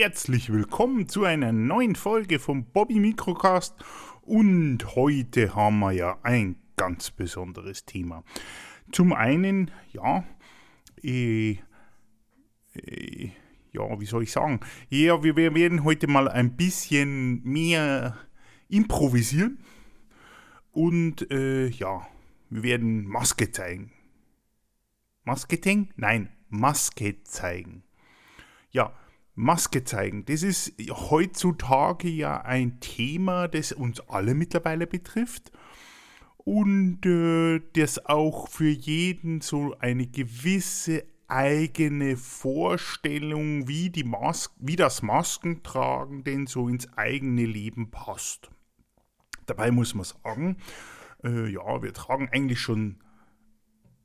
Herzlich willkommen zu einer neuen Folge vom Bobby Microcast. Und heute haben wir ja ein ganz besonderes Thema. Zum einen, ja, äh, äh, ja, wie soll ich sagen? Ja, wir, wir werden heute mal ein bisschen mehr improvisieren. Und äh, ja, wir werden Maske zeigen. Masketing? Nein, Maske zeigen. Ja, Maske zeigen, das ist heutzutage ja ein Thema, das uns alle mittlerweile betrifft und äh, das auch für jeden so eine gewisse eigene Vorstellung, wie, die Mas wie das Maskentragen denn so ins eigene Leben passt. Dabei muss man sagen, äh, ja, wir tragen eigentlich schon,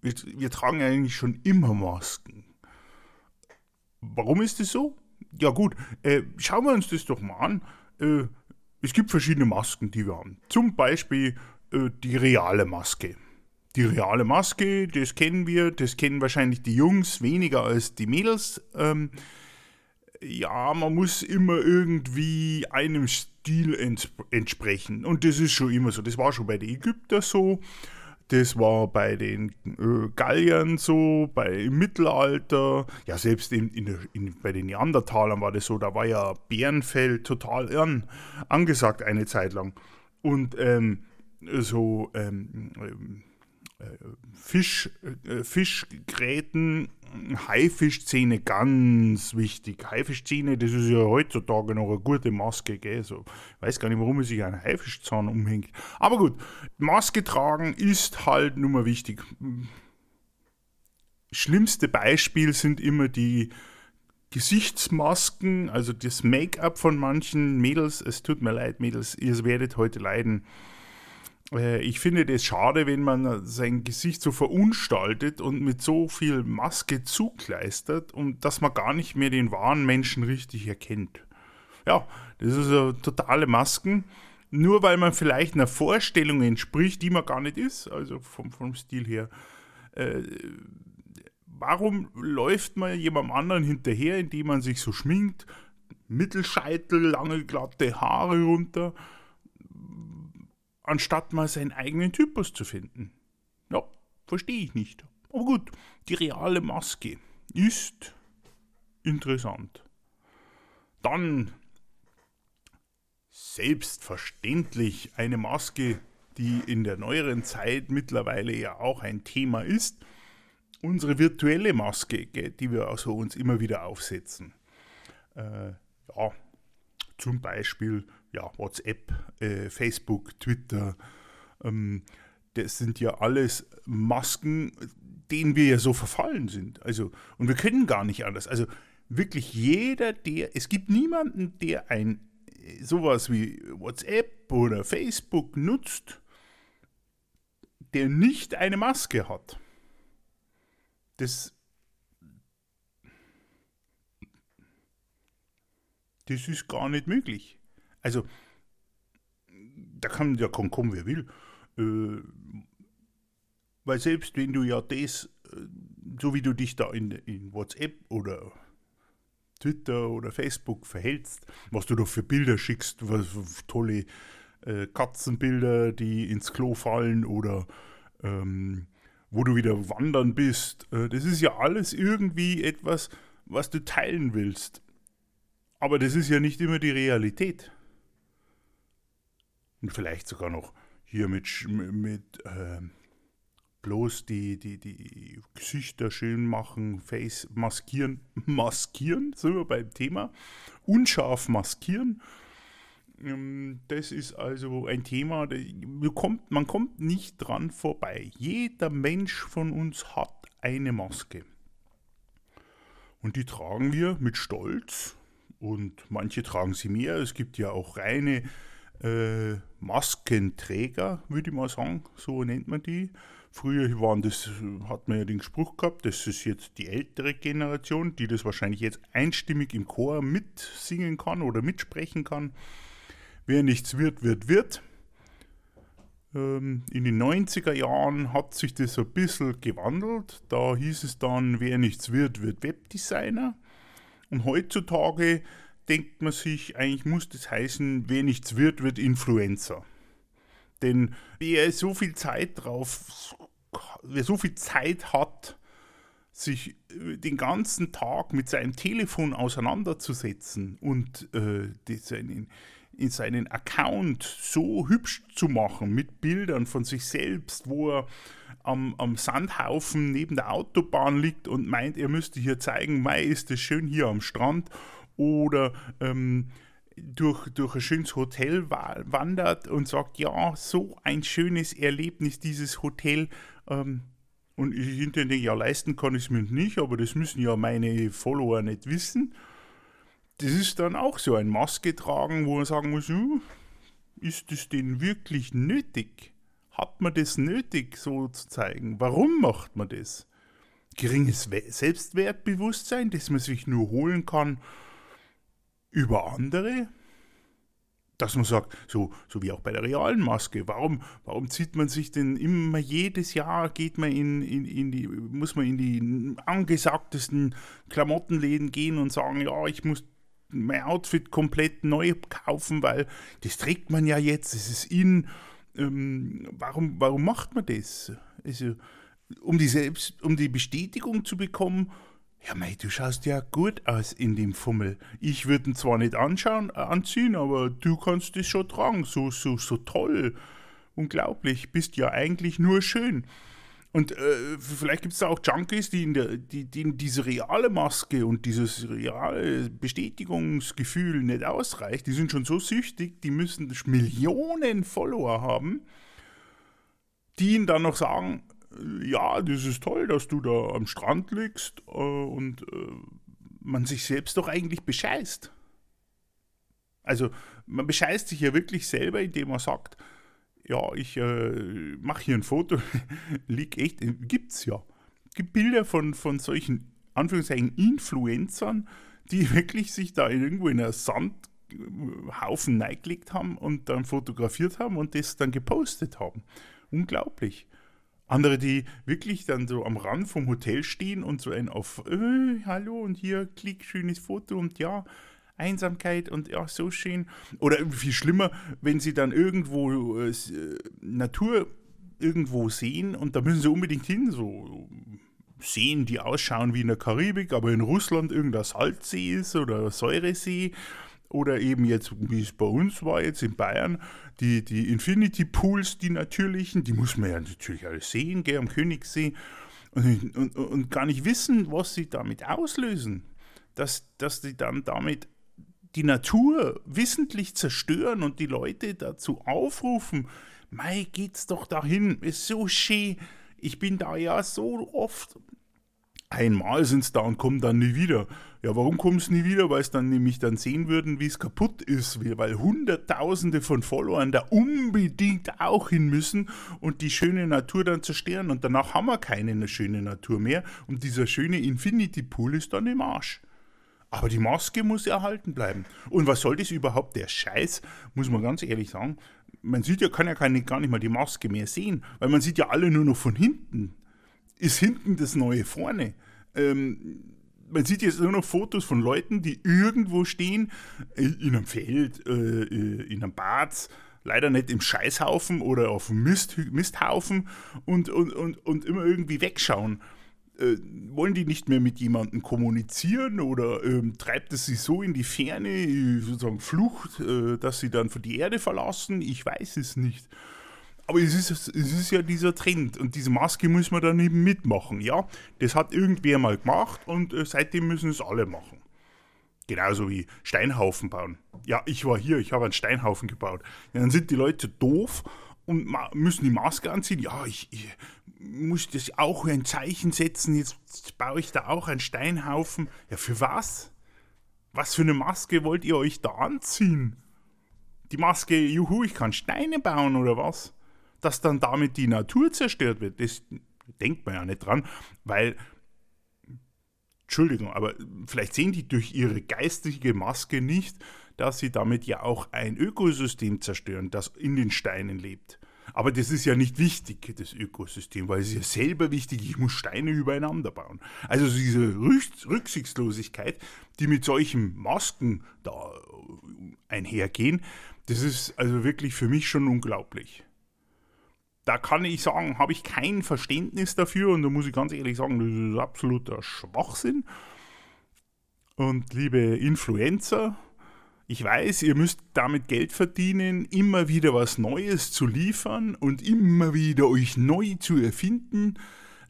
wir, wir tragen eigentlich schon immer Masken. Warum ist das so? Ja gut, äh, schauen wir uns das doch mal an. Äh, es gibt verschiedene Masken, die wir haben. Zum Beispiel äh, die reale Maske. Die reale Maske, das kennen wir, das kennen wahrscheinlich die Jungs weniger als die Mädels. Ähm, ja, man muss immer irgendwie einem Stil ents entsprechen. Und das ist schon immer so. Das war schon bei den Ägyptern so. Das war bei den äh, Galliern so, bei im Mittelalter, ja selbst in, in, in, bei den Neandertalern war das so, da war ja Bärenfell total an, angesagt eine Zeit lang. Und ähm, so ähm, äh, Fisch, äh, Fischgräten, Haifischzähne ganz wichtig. Haifischzähne, das ist ja heutzutage noch eine gute Maske, gell? So, ich weiß gar nicht, warum man sich einen Haifischzahn umhängt. Aber gut, Maske tragen ist halt nun mal wichtig. Schlimmste Beispiel sind immer die Gesichtsmasken, also das Make-up von manchen Mädels. Es tut mir leid, Mädels, ihr werdet heute leiden. Äh, ich finde das schade, wenn man sein Gesicht so verunstaltet und mit so viel Maske zukleistert und dass man gar nicht mehr den wahren Menschen richtig erkennt. Ja, das ist so totale Masken. Nur weil man vielleicht einer Vorstellung entspricht, die man gar nicht ist, also vom, vom Stil her. Äh, warum läuft man jemandem anderen hinterher, indem man sich so schminkt? Mittelscheitel, lange glatte Haare runter anstatt mal seinen eigenen Typus zu finden. Ja, verstehe ich nicht. Aber gut, die reale Maske ist interessant. Dann selbstverständlich eine Maske, die in der neueren Zeit mittlerweile ja auch ein Thema ist. Unsere virtuelle Maske, die wir also uns immer wieder aufsetzen. Äh, ja, zum Beispiel ja, WhatsApp, äh, Facebook, Twitter. Ähm, das sind ja alles Masken, denen wir ja so verfallen sind. Also, und wir können gar nicht anders. Also wirklich jeder, der, es gibt niemanden, der ein sowas wie WhatsApp oder Facebook nutzt, der nicht eine Maske hat. Das, das ist gar nicht möglich. Also, da kann ja kommen, wer will. Äh, weil selbst wenn du ja das, äh, so wie du dich da in, in WhatsApp oder Twitter oder Facebook verhältst, was du da für Bilder schickst, was tolle äh, Katzenbilder, die ins Klo fallen oder ähm, wo du wieder wandern bist, äh, das ist ja alles irgendwie etwas, was du teilen willst. Aber das ist ja nicht immer die Realität und vielleicht sogar noch hier mit, mit äh, bloß die, die, die Gesichter schön machen, Face maskieren, maskieren, sind wir beim Thema, unscharf maskieren. Ähm, das ist also ein Thema, man kommt nicht dran vorbei. Jeder Mensch von uns hat eine Maske. Und die tragen wir mit Stolz. Und manche tragen sie mehr. Es gibt ja auch reine äh, Maskenträger, würde ich mal sagen, so nennt man die. Früher waren das, hat man ja den Spruch gehabt, das ist jetzt die ältere Generation, die das wahrscheinlich jetzt einstimmig im Chor mitsingen kann oder mitsprechen kann. Wer nichts wird, wird, wird. Ähm, in den 90er Jahren hat sich das ein bisschen gewandelt. Da hieß es dann, wer nichts wird, wird Webdesigner. Und heutzutage denkt man sich, eigentlich muss das heißen, wer nichts wird, wird Influencer. Denn wer so viel Zeit drauf, wer so viel Zeit hat, sich den ganzen Tag mit seinem Telefon auseinanderzusetzen und äh, seinen, in seinen Account so hübsch zu machen mit Bildern von sich selbst, wo er am, am Sandhaufen neben der Autobahn liegt und meint, er müsste hier zeigen, Mai ist es schön hier am Strand oder ähm, durch, durch ein schönes Hotel wandert und sagt, ja, so ein schönes Erlebnis, dieses Hotel. Ähm, und ich hinterher ja, leisten kann ich es mir nicht, aber das müssen ja meine Follower nicht wissen. Das ist dann auch so ein Maske tragen, wo man sagen muss, hm, ist das denn wirklich nötig? Hat man das nötig, so zu zeigen? Warum macht man das? Geringes Selbstwertbewusstsein, das man sich nur holen kann über andere? Dass man sagt, so, so wie auch bei der realen Maske, warum, warum zieht man sich denn immer jedes Jahr, geht man in, in, in die, muss man in die angesagtesten Klamottenläden gehen und sagen, ja, ich muss mein Outfit komplett neu kaufen, weil das trägt man ja jetzt, es ist in. Ähm, warum, warum macht man das? Also, um die, Selbst, um die Bestätigung zu bekommen, ja, mei, du schaust ja gut aus in dem Fummel. Ich würde ihn zwar nicht anschauen, äh, anziehen, aber du kannst es schon tragen. So, so, so toll. Unglaublich. Bist ja eigentlich nur schön. Und äh, vielleicht gibt es da auch Junkies, die in, der, die, die in diese reale Maske und dieses reale Bestätigungsgefühl nicht ausreicht. Die sind schon so süchtig, die müssen Millionen Follower haben, die ihnen dann noch sagen, ja, das ist toll, dass du da am Strand liegst äh, und äh, man sich selbst doch eigentlich bescheißt. Also man bescheißt sich ja wirklich selber, indem man sagt, ja, ich äh, mache hier ein Foto, liegt echt, gibt's ja. Gibt Bilder von, von solchen, Anführungszeichen, Influencern, die wirklich sich da irgendwo in einer Sandhaufen neigelegt haben und dann fotografiert haben und das dann gepostet haben. Unglaublich. Andere, die wirklich dann so am Rand vom Hotel stehen und so ein auf äh, Hallo und hier klick, schönes Foto und ja, Einsamkeit und ja, so schön. Oder viel schlimmer, wenn sie dann irgendwo äh, äh, Natur irgendwo sehen und da müssen sie unbedingt hin, so Seen, die ausschauen wie in der Karibik, aber in Russland irgendein Salzsee ist oder Säuresee oder eben jetzt, wie es bei uns war, jetzt in Bayern, die, die Infinity Pools, die natürlichen, die muss man ja natürlich alles sehen, gell, am Königssee und, und, und gar nicht wissen, was sie damit auslösen. Dass, dass die dann damit die Natur wissentlich zerstören und die Leute dazu aufrufen, mei, geht's doch dahin, ist so schön, ich bin da ja so oft Einmal sind es da und kommen dann nie wieder. Ja, warum kommen sie nie wieder? Weil es dann nämlich dann sehen würden, wie es kaputt ist, weil Hunderttausende von Followern da unbedingt auch hin müssen und die schöne Natur dann zerstören. Und danach haben wir keine schöne Natur mehr und dieser schöne Infinity Pool ist dann im Arsch. Aber die Maske muss erhalten bleiben. Und was soll das überhaupt? Der Scheiß, muss man ganz ehrlich sagen. Man sieht ja, kann ja keine, gar nicht mal die Maske mehr sehen, weil man sieht ja alle nur noch von hinten ist hinten das neue vorne. Ähm, man sieht jetzt nur noch Fotos von Leuten, die irgendwo stehen, äh, in einem Feld, äh, äh, in einem Bad, leider nicht im Scheißhaufen oder auf dem Mist, Misthaufen und, und, und, und immer irgendwie wegschauen. Äh, wollen die nicht mehr mit jemandem kommunizieren oder ähm, treibt es sie so in die Ferne, sozusagen Flucht, äh, dass sie dann die Erde verlassen? Ich weiß es nicht. Aber es ist, es ist ja dieser Trend und diese Maske muss man dann eben mitmachen, ja. Das hat irgendwer mal gemacht und äh, seitdem müssen es alle machen. Genauso wie Steinhaufen bauen. Ja, ich war hier, ich habe einen Steinhaufen gebaut. Ja, dann sind die Leute doof und müssen die Maske anziehen. Ja, ich, ich muss das auch ein Zeichen setzen. Jetzt baue ich da auch einen Steinhaufen. Ja, für was? Was für eine Maske wollt ihr euch da anziehen? Die Maske, juhu, ich kann Steine bauen oder was? Dass dann damit die Natur zerstört wird. Das denkt man ja nicht dran, weil, Entschuldigung, aber vielleicht sehen die durch ihre geistige Maske nicht, dass sie damit ja auch ein Ökosystem zerstören, das in den Steinen lebt. Aber das ist ja nicht wichtig, das Ökosystem, weil es ist ja selber wichtig, ich muss Steine übereinander bauen. Also diese Rücksichtslosigkeit, die mit solchen Masken da einhergehen, das ist also wirklich für mich schon unglaublich. Da kann ich sagen, habe ich kein Verständnis dafür und da muss ich ganz ehrlich sagen, das ist absoluter Schwachsinn. Und liebe Influencer, ich weiß, ihr müsst damit Geld verdienen, immer wieder was Neues zu liefern und immer wieder euch neu zu erfinden.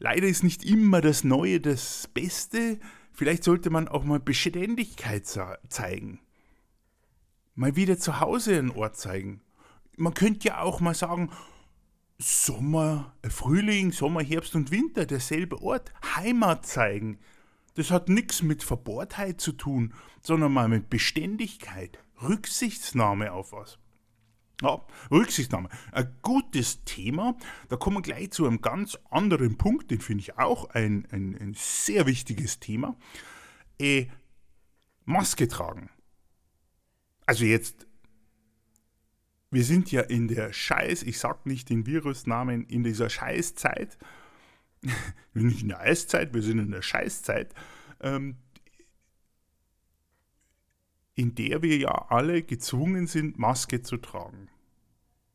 Leider ist nicht immer das Neue das Beste. Vielleicht sollte man auch mal Beständigkeit zeigen. Mal wieder zu Hause einen Ort zeigen. Man könnte ja auch mal sagen, Sommer, äh, Frühling, Sommer, Herbst und Winter, derselbe Ort, Heimat zeigen. Das hat nichts mit Verbohrtheit zu tun, sondern mal mit Beständigkeit, Rücksichtsnahme auf was. Ja, Rücksichtnahme. Ein gutes Thema. Da kommen wir gleich zu einem ganz anderen Punkt, den finde ich auch ein, ein, ein, sehr wichtiges Thema. Äh, Maske tragen. Also jetzt, wir sind ja in der Scheiß, ich sag nicht den Virusnamen, in dieser Scheißzeit nicht in der Eiszeit, wir sind in der Scheißzeit, ähm, in der wir ja alle gezwungen sind, Maske zu tragen.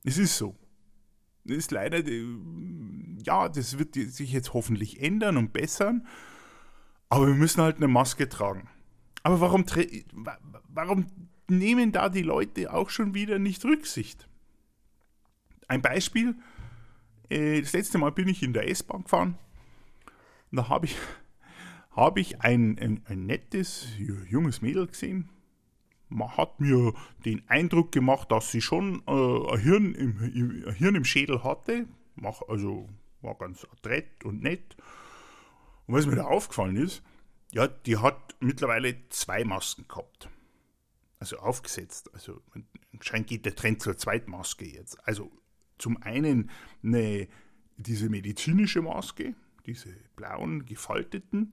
Es ist so. Es ist leider, ja, das wird sich jetzt hoffentlich ändern und bessern, aber wir müssen halt eine Maske tragen. Aber warum, warum nehmen da die Leute auch schon wieder nicht Rücksicht? Ein Beispiel, äh, das letzte Mal bin ich in der S-Bahn gefahren. Da habe ich, hab ich ein, ein, ein nettes, junges Mädel gesehen. Man hat mir den Eindruck gemacht, dass sie schon äh, ein, Hirn im, ein Hirn im Schädel hatte. Mach, also war ganz adrett und nett. Und was mir da aufgefallen ist, ja, die hat mittlerweile zwei Masken gehabt. Also aufgesetzt. Also anscheinend geht der Trend zur Zweitmaske jetzt. Also zum einen eine, diese medizinische Maske, diese blauen gefalteten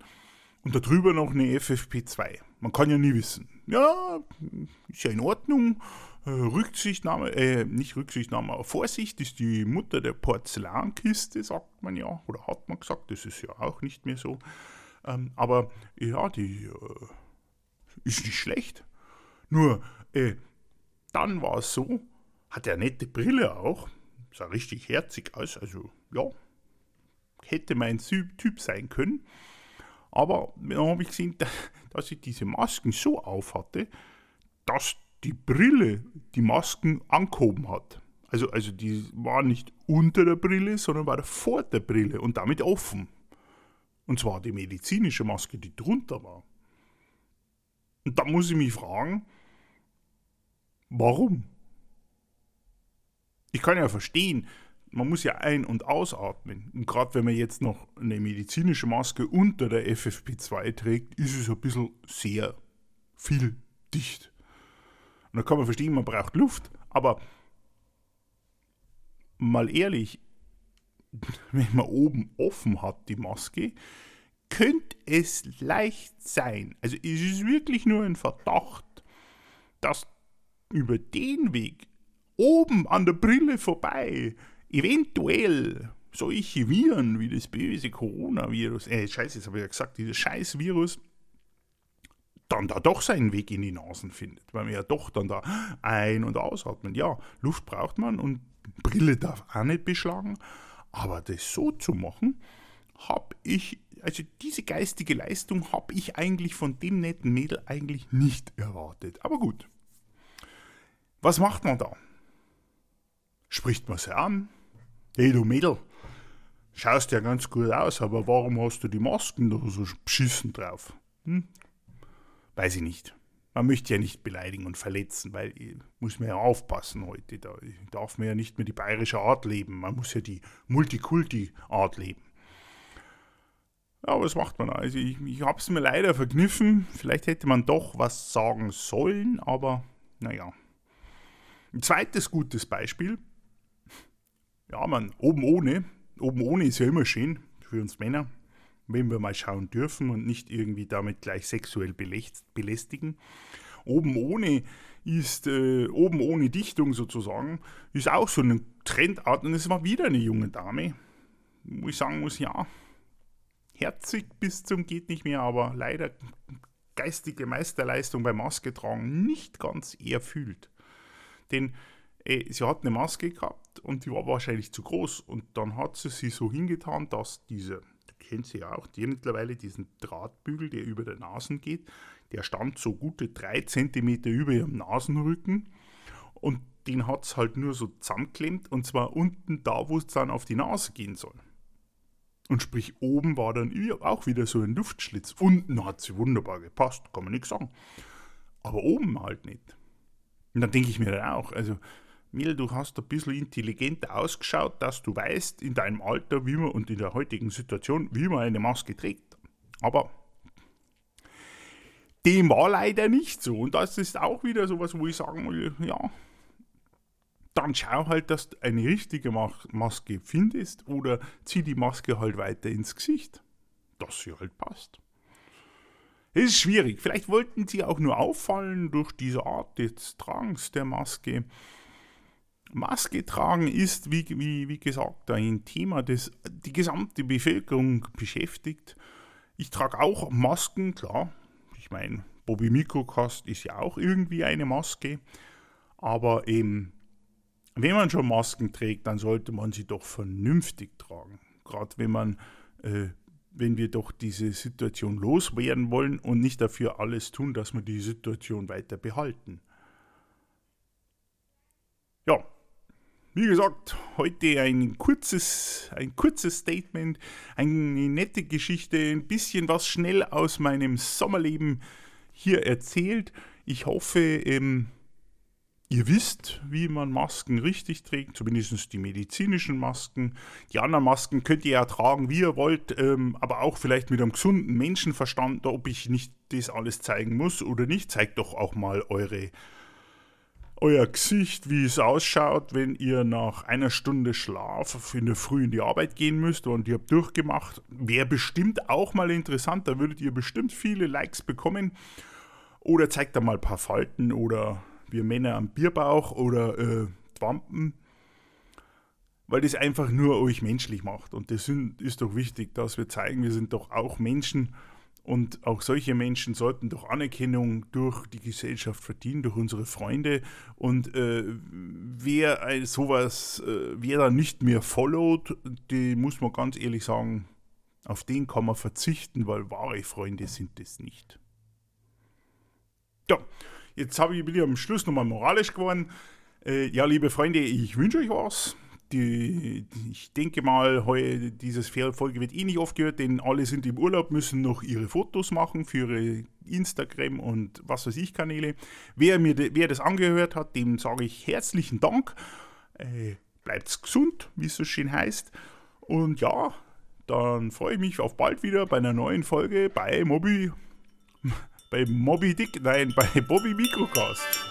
und darüber noch eine FFP2. Man kann ja nie wissen. Ja, ist ja in Ordnung. Äh, Rücksichtnahme, äh, nicht Rücksichtnahme, aber Vorsicht ist die Mutter der Porzellankiste, sagt man ja, oder hat man gesagt, das ist ja auch nicht mehr so. Ähm, aber ja, die äh, ist nicht schlecht. Nur, äh, dann war es so, hat er eine nette Brille auch, sah richtig herzig aus, also ja, hätte mein Typ sein können. Aber dann habe ich gesehen, dass ich diese Masken so auf hatte, dass die Brille die Masken angehoben hat. Also, also die war nicht unter der Brille, sondern war vor der Brille und damit offen. Und zwar die medizinische Maske, die drunter war. Und da muss ich mich fragen, warum? Ich kann ja verstehen, man muss ja ein- und ausatmen. Und gerade wenn man jetzt noch eine medizinische Maske unter der FFP2 trägt, ist es ein bisschen sehr viel dicht. Und da kann man verstehen, man braucht Luft. Aber mal ehrlich, wenn man oben offen hat, die Maske, könnte es leicht sein, also es ist wirklich nur ein Verdacht, dass über den Weg oben an der Brille vorbei eventuell solche Viren wie das böse Coronavirus, äh, scheiße, jetzt habe ich ja gesagt, dieses scheiß Virus, dann da doch seinen Weg in die Nasen findet, weil man ja doch dann da ein- und ausatmen. Ja, Luft braucht man und Brille darf auch nicht beschlagen, aber das so zu machen, habe ich, also diese geistige Leistung habe ich eigentlich von dem netten Mädel eigentlich nicht erwartet. Aber gut. Was macht man da? Spricht man sie an? Hey du Mädel, schaust ja ganz gut aus, aber warum hast du die Masken da so beschissen drauf? Hm? Weiß ich nicht. Man möchte ja nicht beleidigen und verletzen, weil ich muss man ja aufpassen heute. Da darf man ja nicht mehr die bayerische Art leben. Man muss ja die Multikulti-Art leben. Ja, was macht man? Also ich, ich habe es mir leider verkniffen. Vielleicht hätte man doch was sagen sollen, aber naja. Ein zweites gutes Beispiel ja, man, oben ohne, oben ohne ist ja immer schön für uns Männer, wenn wir mal schauen dürfen und nicht irgendwie damit gleich sexuell belästigen. oben ohne ist, äh, oben ohne Dichtung sozusagen, ist auch so eine Trendart und es war wieder eine junge Dame, wo ich sagen muss, ja, herzig bis zum geht nicht mehr, aber leider geistige Meisterleistung beim Maske tragen nicht ganz erfüllt. Denn äh, sie hat eine Maske gehabt und die war wahrscheinlich zu groß und dann hat sie sie so hingetan, dass diese, kennt sie ja auch, die mittlerweile diesen Drahtbügel, der über der Nasen geht, der stand so gute drei Zentimeter über ihrem Nasenrücken und den hat es halt nur so zusammengeklemmt und zwar unten da, wo es dann auf die Nase gehen soll. Und sprich, oben war dann auch wieder so ein Luftschlitz. Unten hat sie wunderbar gepasst, kann man nichts sagen. Aber oben halt nicht. Und dann denke ich mir dann auch, also, Mel, du hast ein bisschen intelligenter ausgeschaut, dass du weißt in deinem Alter, wie man und in der heutigen Situation, wie man eine Maske trägt. Aber dem war leider nicht so. Und das ist auch wieder sowas, wo ich sagen will, ja, dann schau halt, dass du eine richtige Maske findest oder zieh die Maske halt weiter ins Gesicht, dass sie halt passt. Es ist schwierig. Vielleicht wollten sie auch nur auffallen durch diese Art des Tragens der Maske. Maske tragen ist, wie, wie, wie gesagt, ein Thema, das die gesamte Bevölkerung beschäftigt. Ich trage auch Masken, klar. Ich meine, Bobby Mikrocast ist ja auch irgendwie eine Maske. Aber eben wenn man schon Masken trägt, dann sollte man sie doch vernünftig tragen. Gerade wenn man, äh, wenn wir doch diese Situation loswerden wollen und nicht dafür alles tun, dass wir die Situation weiter behalten. Ja, wie gesagt, heute ein kurzes, ein kurzes Statement, eine nette Geschichte, ein bisschen was schnell aus meinem Sommerleben hier erzählt. Ich hoffe, ähm, Ihr wisst, wie man Masken richtig trägt, zumindest die medizinischen Masken. Die anderen Masken könnt ihr ja tragen, wie ihr wollt, ähm, aber auch vielleicht mit einem gesunden Menschenverstand, ob ich nicht das alles zeigen muss oder nicht. Zeigt doch auch mal eure, euer Gesicht, wie es ausschaut, wenn ihr nach einer Stunde Schlaf in der Früh in die Arbeit gehen müsst und ihr habt durchgemacht. Wäre bestimmt auch mal interessant, da würdet ihr bestimmt viele Likes bekommen. Oder zeigt da mal ein paar Falten oder wir Männer am Bierbauch oder äh, Wampen, weil das einfach nur euch menschlich macht. Und das sind, ist doch wichtig, dass wir zeigen, wir sind doch auch Menschen und auch solche Menschen sollten doch Anerkennung durch die Gesellschaft verdienen, durch unsere Freunde. Und äh, wer sowas, äh, wer da nicht mehr followt, die muss man ganz ehrlich sagen, auf den kann man verzichten, weil wahre Freunde sind es nicht. Ja, Jetzt habe ich, bin ich am Schluss nochmal moralisch geworden. Äh, ja, liebe Freunde, ich wünsche euch was. Die, ich denke mal, heu, dieses Folge wird eh nicht aufgehört, denn alle sind im Urlaub, müssen noch ihre Fotos machen für ihre Instagram und was weiß ich Kanäle. Wer, mir wer das angehört hat, dem sage ich herzlichen Dank. Äh, bleibt gesund, wie es so schön heißt. Und ja, dann freue ich mich auf bald wieder bei einer neuen Folge bei Mobi bei Moby Dick, nein, bei Bobby Mikrocast.